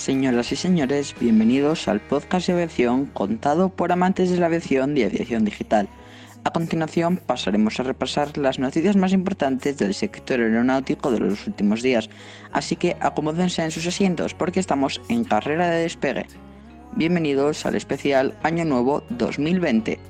Señoras y señores, bienvenidos al podcast de aviación contado por amantes de la aviación y aviación digital. A continuación pasaremos a repasar las noticias más importantes del sector aeronáutico de los últimos días, así que acomódense en sus asientos porque estamos en carrera de despegue. Bienvenidos al especial Año Nuevo 2020.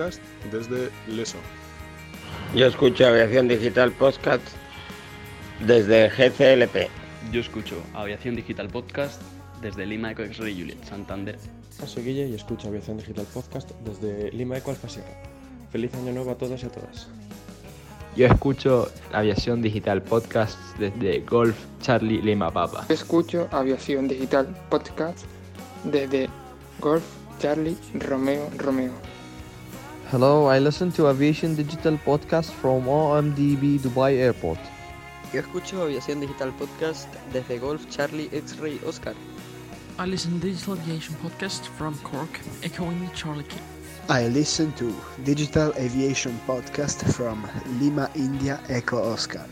Podcast desde Leso. Yo escucho Aviación Digital Podcast desde GCLP. Yo escucho Aviación Digital Podcast desde Lima Eco X-Ray Juliet, Santander. Soy Guille y escucho Aviación Digital Podcast desde Lima Eco Alfa Sierra. Feliz año nuevo a todos y a todas. Yo escucho Aviación Digital Podcast desde Golf Charlie Lima Papa. Escucho Aviación Digital Podcast desde Golf Charlie Romeo Romeo. Hello, I listen to Aviation Digital Podcast from OMDB Dubai Airport. Yo escucho Aviación Digital Podcast desde Golf Charlie X-Ray Oscar. I listen to Digital Aviation Podcast from Cork, echoing Charlie King. I listen to Digital Aviation Podcast from Lima, India, Echo Oscar.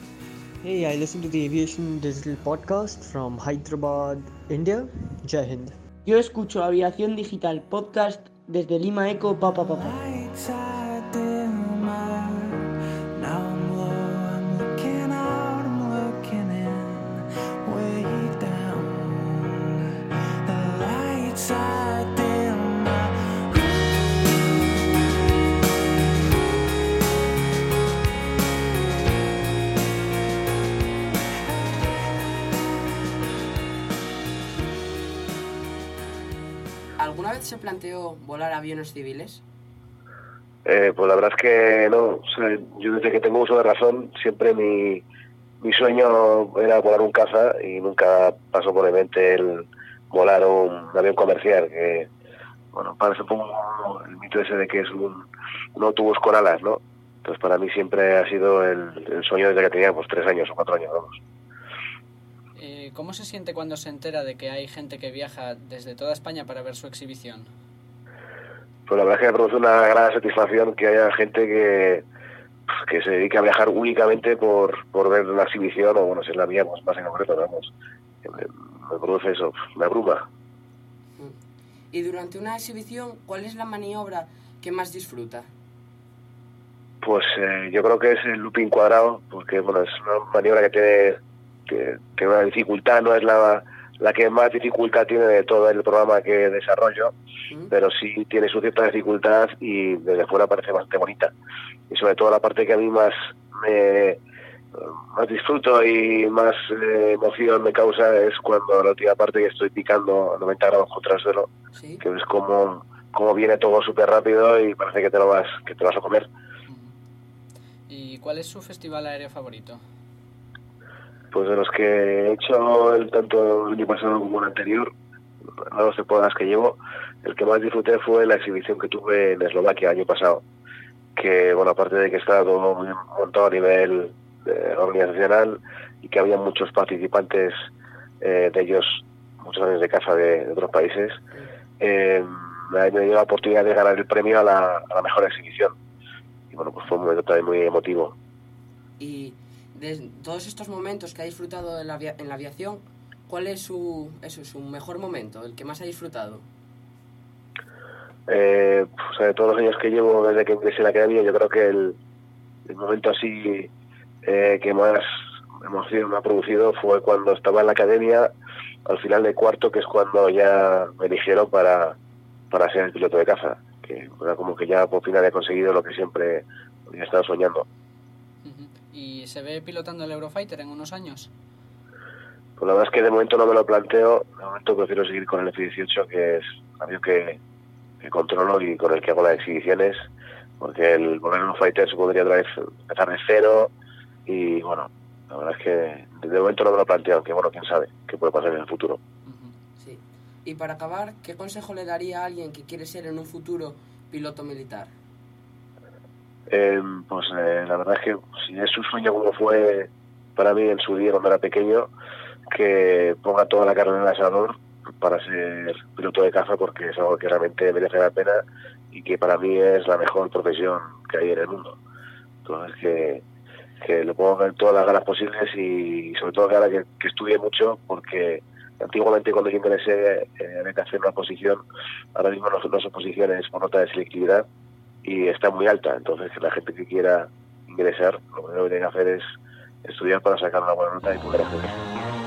Hey, I listen to the Aviation Digital Podcast from Hyderabad, India. Jai Hind. Yo escucho Aviación Digital Podcast desde Lima Eco Papa Papa. ¿Alguna vez se planteó volar aviones civiles? Eh, pues la verdad es que no. O sea, yo desde que tengo uso de razón, siempre mi, mi sueño era volar un caza y nunca pasó por mi mente el volar un avión comercial, que, bueno, parece poco el mito ese de que es un, un autobús con alas, ¿no? Entonces para mí siempre ha sido el, el sueño desde que tenía pues tres años o cuatro años, vamos. Eh, ¿Cómo se siente cuando se entera de que hay gente que viaja desde toda España para ver su exhibición? Pues la verdad es que me produce una gran satisfacción que haya gente que, que se dedique a viajar únicamente por, por ver la exhibición, o bueno, si es la mía, pues más en concreto, vamos. Me, me produce eso, me abruma. Y durante una exhibición, ¿cuál es la maniobra que más disfruta? Pues eh, yo creo que es el looping cuadrado, porque bueno, es una maniobra que tiene, que, tiene una dificultad, no es la, la que más dificultad tiene de todo el programa que desarrollo, pero sí tiene su cierta dificultad y desde fuera parece bastante bonita. Y sobre todo la parte que a mí más me más disfruto y más eh, emoción me causa es cuando la última parte que estoy picando a 90 grados contra el suelo, ¿Sí? que ves como, como viene todo súper rápido y parece que te lo vas que te lo vas a comer. ¿Y cuál es su festival aéreo favorito? Pues de los que he hecho el, tanto el año pasado como el anterior, las dos temporadas que llevo, el que más disfruté fue la exhibición que tuve en Eslovaquia el año pasado. Que, bueno, aparte de que estaba todo muy montado a nivel eh, organizacional y que había muchos participantes eh, de ellos, muchos años de casa de, de otros países, eh, me dio la oportunidad de ganar el premio a la, a la mejor exhibición. Y bueno, pues fue un momento también muy emotivo. Y de todos estos momentos que ha disfrutado en la, en la aviación, ¿cuál es su, eso, su mejor momento, el que más ha disfrutado? Eh, pues, de todos los años que llevo desde que empecé en la academia, yo creo que el, el momento así eh, que más emoción me ha producido fue cuando estaba en la academia al final de cuarto, que es cuando ya me eligieron para, para ser el piloto de caza. Que era como que ya por fin había conseguido lo que siempre había estado soñando. ¿Y se ve pilotando el Eurofighter en unos años? Pues la verdad es que de momento no me lo planteo, de momento prefiero seguir con el F-18, que es un avión que, que controlo y con el que hago las exhibiciones, porque el volar en un fighter se podría otra vez empezar de cero y bueno, la verdad es que de momento no me lo planteo, aunque bueno, quién sabe qué puede pasar en el futuro. Sí. Y para acabar, ¿qué consejo le daría a alguien que quiere ser en un futuro piloto militar? Eh, pues eh, la verdad es que si es su sueño como fue para mí en su día cuando era pequeño, que ponga toda la carne en el asador para ser piloto de caza porque es algo que realmente merece la pena y que para mí es la mejor profesión que hay en el mundo. Entonces que, que le ponga todas las ganas posibles y sobre todo que ahora que, estudie mucho porque antiguamente cuando yo interesé eh, había que hacer una posición, ahora mismo no son dos posiciones por nota de selectividad y está muy alta. Entonces, que la gente que quiera ingresar, lo primero que tiene que hacer es estudiar para sacar una buena nota y poder.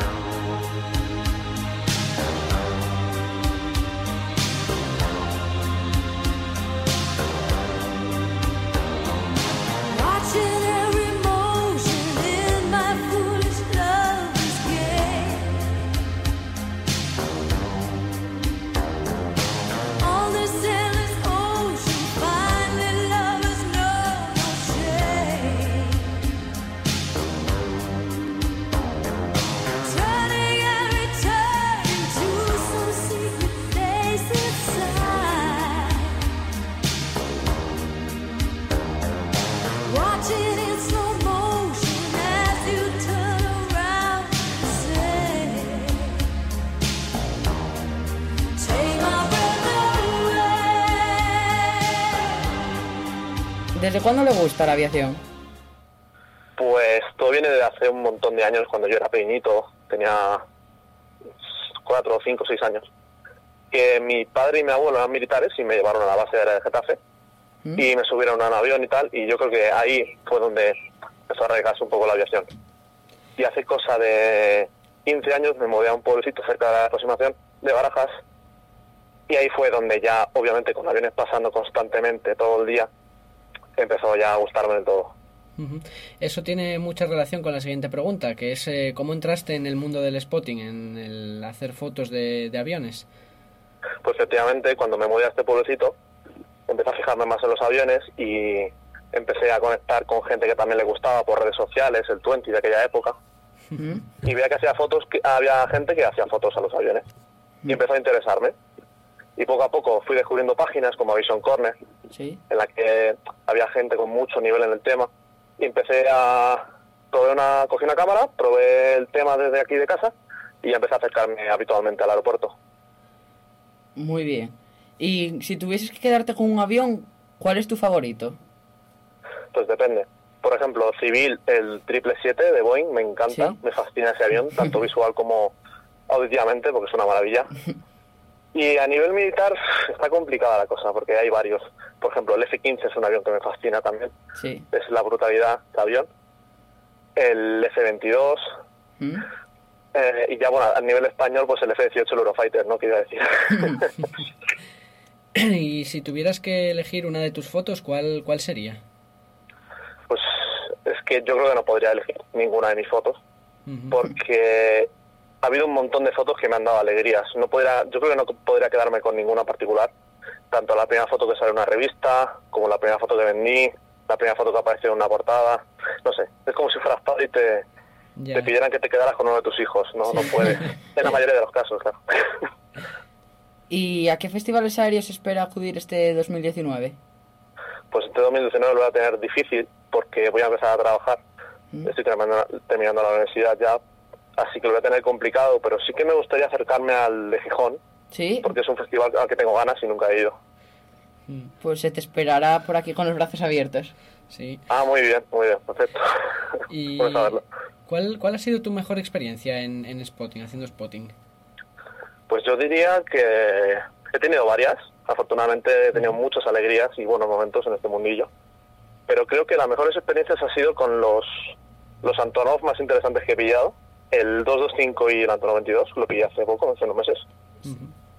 ¿Desde cuándo le gusta la aviación? Pues todo viene de hace un montón de años, cuando yo era pequeñito, tenía cuatro, cinco, seis años. Que mi padre y mi abuelo eran militares y me llevaron a la base aérea de Getafe y me subieron a un avión y tal, y yo creo que ahí fue donde empezó a arraigarse un poco la aviación. Y hace cosa de 15 años me mudé a un pueblecito cerca de la aproximación de Barajas, y ahí fue donde ya, obviamente, con aviones pasando constantemente todo el día, empezó ya a gustarme del todo. Eso tiene mucha relación con la siguiente pregunta, que es eh, ¿cómo entraste en el mundo del spotting, en el hacer fotos de, de aviones? Pues efectivamente, cuando me mudé a este pueblecito, empecé a fijarme más en los aviones y empecé a conectar con gente que también le gustaba por redes sociales, el 20 de aquella época, y veía que hacía fotos, que había gente que hacía fotos a los aviones. Y empezó a interesarme. Y poco a poco fui descubriendo páginas como Vision Corner, Sí. en la que había gente con mucho nivel en el tema. Y empecé a... Probé una, cogí una cámara, probé el tema desde aquí de casa y empecé a acercarme habitualmente al aeropuerto. Muy bien. Y si tuvieses que quedarte con un avión, ¿cuál es tu favorito? Pues depende. Por ejemplo, civil, el 777 de Boeing, me encanta, me fascina ese avión, tanto visual como auditivamente, porque es una maravilla. Y a nivel militar está complicada la cosa, porque hay varios. Por ejemplo, el F-15 es un avión que me fascina también, Sí. es la brutalidad de avión. El F-22, eh, y ya bueno, a nivel español, pues el F-18, el Eurofighter, ¿no? Quiero decir. y si tuvieras que elegir una de tus fotos, ¿cuál, cuál sería? Pues es que yo creo que no podría elegir ninguna de mis fotos, porque ha habido un montón de fotos que me han dado alegrías. No podría, yo creo que no podría quedarme con ninguna particular. Tanto la primera foto que sale en una revista, como la primera foto que vendí, la primera foto que apareció en una portada. No sé, es como si fueras padre y te, pidieran que te quedaras con uno de tus hijos. No, no puedes. En la mayoría de los casos, claro. ¿Y a qué festivales aéreos espera acudir este 2019? Pues este 2019 lo voy a tener difícil porque voy a empezar a trabajar. Estoy terminando, terminando la universidad ya, así que lo voy a tener complicado, pero sí que me gustaría acercarme al de Gijón, Sí. porque es un festival al que tengo ganas y nunca he ido. Pues se te esperará por aquí con los brazos abiertos. Sí. Ah, muy bien, muy bien, perfecto. Y. ¿cuál, ¿Cuál ha sido tu mejor experiencia en, en spotting, haciendo spotting? Pues yo diría que he tenido varias, afortunadamente he tenido muchas alegrías y buenos momentos en este mundillo, pero creo que las mejores experiencias ha sido con los, los Antonov más interesantes que he pillado, el 225 y el Antonov 22, lo pillé hace poco, hace unos meses.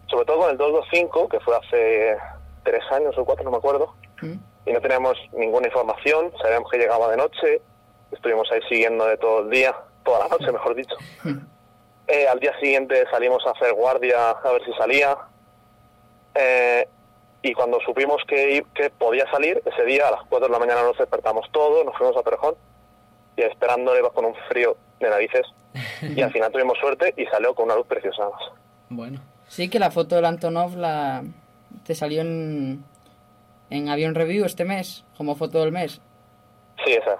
Sobre todo con el 225, que fue hace tres años o cuatro, no me acuerdo, y no teníamos ninguna información, sabíamos que llegaba de noche, estuvimos ahí siguiendo de todo el día, toda la noche, mejor dicho. Eh, al día siguiente salimos a hacer guardia a ver si salía. Eh, y cuando supimos que, que podía salir, ese día a las 4 de la mañana nos despertamos todos, nos fuimos a Perejón y esperándole iba con un frío de narices. Y al final tuvimos suerte y salió con una luz preciosa. Bueno. Sí, que la foto del Antonov la... te salió en, en Avión Review este mes, como foto del mes. Sí, esa.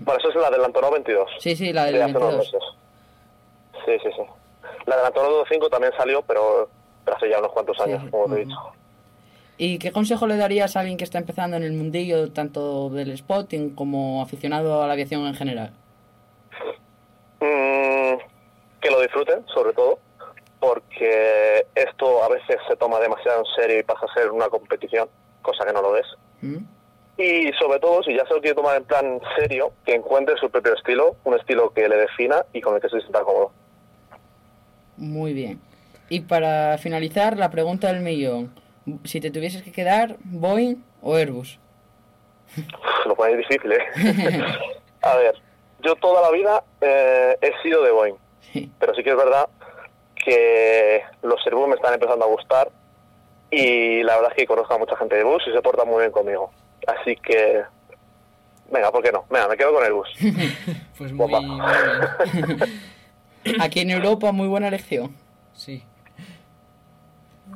Bueno, esa es la del Antonov 22. Sí, sí, la del de hace unos 22. meses. Sí, sí, sí. La del Antonov 25 también salió, pero, pero hace ya unos cuantos años, como te he dicho. ¿Y qué consejo le darías a alguien que está empezando en el mundillo tanto del spotting como aficionado a la aviación en general? Mm, que lo disfruten, sobre todo, porque esto a veces se toma demasiado en serio y pasa a ser una competición, cosa que no lo es. Y sobre todo, si ya se lo quiere tomar en plan serio, que encuentre su propio estilo, un estilo que le defina y con el que se sienta cómodo. Muy bien. Y para finalizar, la pregunta del millón. Si te tuvieses que quedar, Boeing o Airbus. Lo ponéis difícil, ¿eh? a ver, yo toda la vida eh, he sido de Boeing, pero sí que es verdad que los Airbus me están empezando a gustar y la verdad es que conozco a mucha gente de Airbus y se porta muy bien conmigo. Así que, venga, ¿por qué no? Venga, me quedo con Airbus. Pues muy, muy bien. Aquí en Europa, muy buena elección. Sí.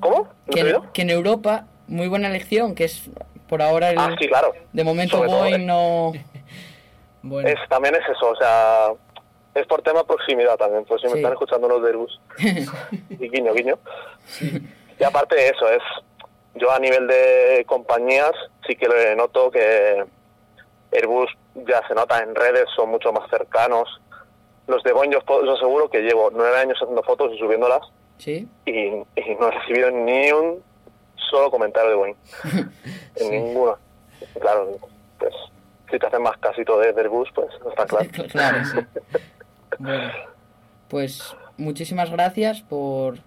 ¿Cómo? ¿No Que, en- oído? que en Europa, muy buena elección, que es por ahora el... Ah, sí, claro. De momento Sobre Boeing eh. no... Es, también es eso, o sea, es por tema proximidad también, pues si me están escuchando los de Airbus. y guiño, guiño. Y aparte de eso, es yo a nivel de compañías sí que le noto que Airbus ya se nota en redes, son mucho más cercanos. Los de Boeing yo os aseguro que llevo nueve años haciendo fotos y subiéndolas Sí. y, y no he recibido ni un solo comentario de Boeing. en ninguno. Claro, pues si te hacen más casito de de Airbus, pues está claro. Claro, sí. Bueno, pues muchísimas gracias por,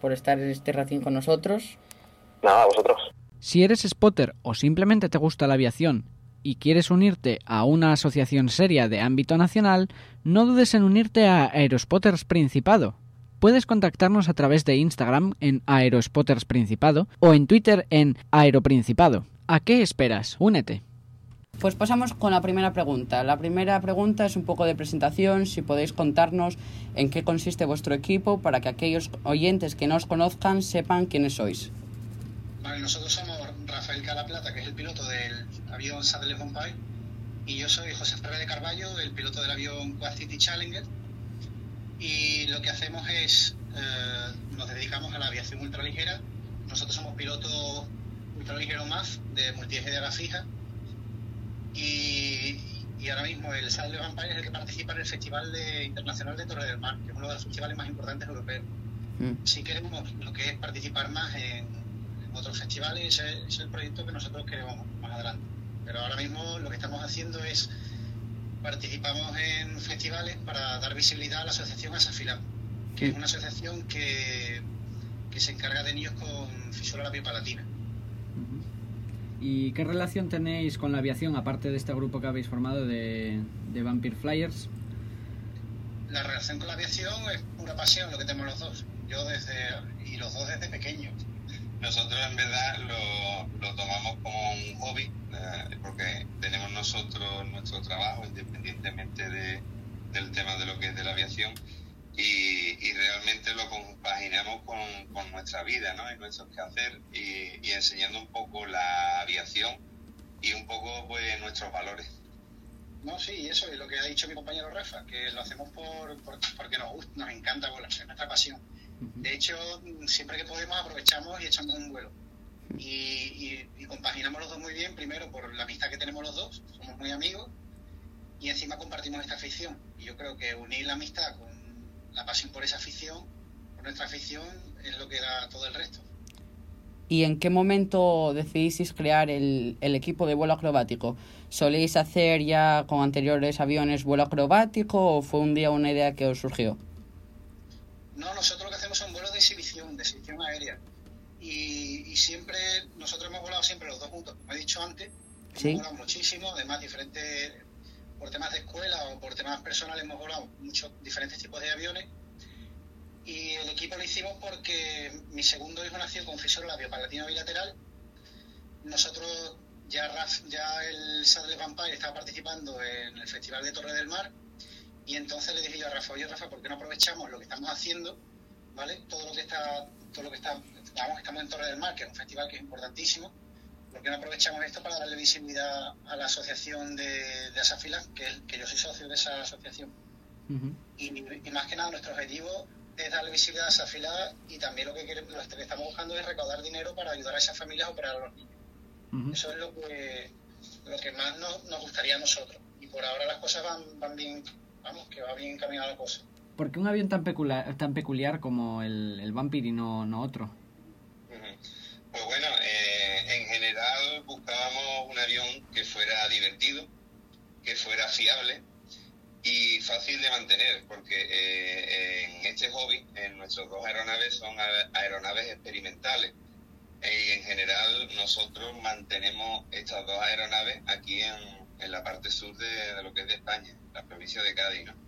por estar este ratín con nosotros. Nada, vosotros. Si eres spotter o simplemente te gusta la aviación y quieres unirte a una asociación seria de ámbito nacional, no dudes en unirte a Aerospotters Principado. Puedes contactarnos a través de Instagram en Aerospotters Principado o en Twitter en Aeroprincipado. ¿A qué esperas? Únete. Pues pasamos con la primera pregunta. La primera pregunta es un poco de presentación, si podéis contarnos en qué consiste vuestro equipo para que aquellos oyentes que no os conozcan sepan quiénes sois. Vale, nosotros somos Rafael Calaplata, que es el piloto del avión Sadler Vampire, y yo soy José Ferrer de Carballo, el piloto del avión Quad City Challenger. Y lo que hacemos es, eh, nos dedicamos a la aviación ultraligera. Nosotros somos pilotos ultraligeros MAF de multieje de ala fija. Y, y ahora mismo el Sadler Vampire es el que participa en el Festival de- Internacional de Torre del Mar, que es uno de los festivales más importantes europeos. Si queremos lo que es participar más en, en otros festivales, ese es el proyecto que nosotros queremos más adelante. Pero ahora mismo lo que estamos haciendo es participamos en festivales para dar visibilidad a la asociación Asafilam, que es una asociación que, que se encarga de niños con fisura labiopalatina. ¿Y qué relación tenéis con la aviación, aparte de este grupo que habéis formado de, de Vampire Flyers? La relación con la aviación es pura pasión lo que tenemos los dos. Yo desde, y los dos desde pequeños. Nosotros en verdad lo, lo tomamos como un hobby, eh, porque tenemos nosotros nuestro trabajo independientemente de, del tema de lo que es de la aviación y, y realmente lo compaginamos con, con nuestra vida ¿no? y nuestros quehacer y, y enseñando un poco la aviación y un poco pues nuestros valores. No, sí, eso es lo que ha dicho mi compañero Rafa, que lo hacemos por, por- porque nos gusta, nos encanta volar, es nuestra pasión. De hecho, siempre que podemos aprovechamos y echamos un vuelo. Y, y- y compaginamos los dos muy bien, primero por la amistad que tenemos los dos, somos muy amigos, y encima compartimos esta afición. Y yo creo que unir la amistad con la pasión por esa afición, por nuestra afición, es lo que da todo el resto. ¿Y en qué momento decidisteis crear el, el equipo de vuelo acrobático? ¿Soléis hacer ya con anteriores aviones vuelo acrobático o fue un día una idea que os surgió? No, nosotros lo que hacemos son vuelos de exhibición, de exhibición aérea. Y, y siempre, nosotros hemos volado siempre los dos juntos, como he dicho antes. Sí. Hemos volado muchísimo, además diferentes, por temas de escuela o por temas personales hemos volado muchos diferentes tipos de aviones. Y el equipo lo hicimos porque mi segundo hijo nació con fisura labiopalatina bilateral. Nosotros, ya, Raf- ya el Sadler Vampire estaba participando en el Festival de Torre del Mar y entonces le dije yo a Rafa, oye Rafa, ¿por qué no aprovechamos lo que estamos haciendo, ¿vale? Todo lo que está, todo lo que está, vamos, estamos en Torre del Mar, que es un festival que es importantísimo. ¿Por qué no aprovechamos esto para darle visibilidad a la asociación de, de Asafila, que, es- que yo soy socio de esa asociación? Y, y más que nada nuestro objetivo es darle visibilidad a Asafila y también lo que, queremos- lo que estamos buscando es recaudar dinero para ayudar a esas familias a operar a los niños. Eso es lo que, lo que más nos, nos gustaría a nosotros. Y por ahora las cosas van, van bien, vamos, que va bien encaminada la cosa. ¿Por qué un avión tan peculiar, tan peculiar como el, el Vampir y no, no otro? Pues bueno, eh, en general buscábamos un avión que fuera divertido, que fuera fiable y fácil de mantener, porque eh, en este hobby, en nuestras dos aeronaves son aeronaves experimentales. Y en general nosotros mantenemos estas dos aeronaves aquí en, en la parte sur de, de lo que es de España, la provincia de Cádiz. ¿no?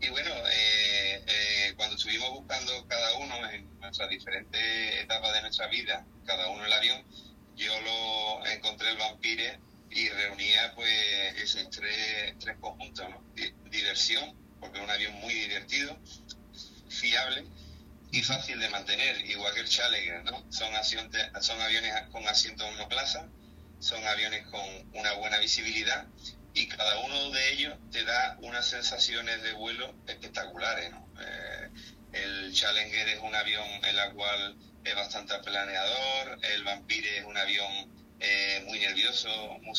Y bueno, eh, eh, cuando estuvimos buscando cada uno en nuestras diferentes etapas de nuestra vida, cada uno el avión, yo lo encontré el Vampire y reunía pues esos tres, tres conjuntos, ¿no? Di- diversión, porque es un avión muy divertido, fiable y fácil de mantener, igual que el Challenger, ¿no? Son, son aviones con asiento monoplaza, son aviones con una buena visibilidad y cada uno de ellos te da unas sensaciones de vuelo espectaculares. Eh, el Challenger es un avión en la cual es bastante planeador, el Vampire es un avión eh, muy nervioso, muy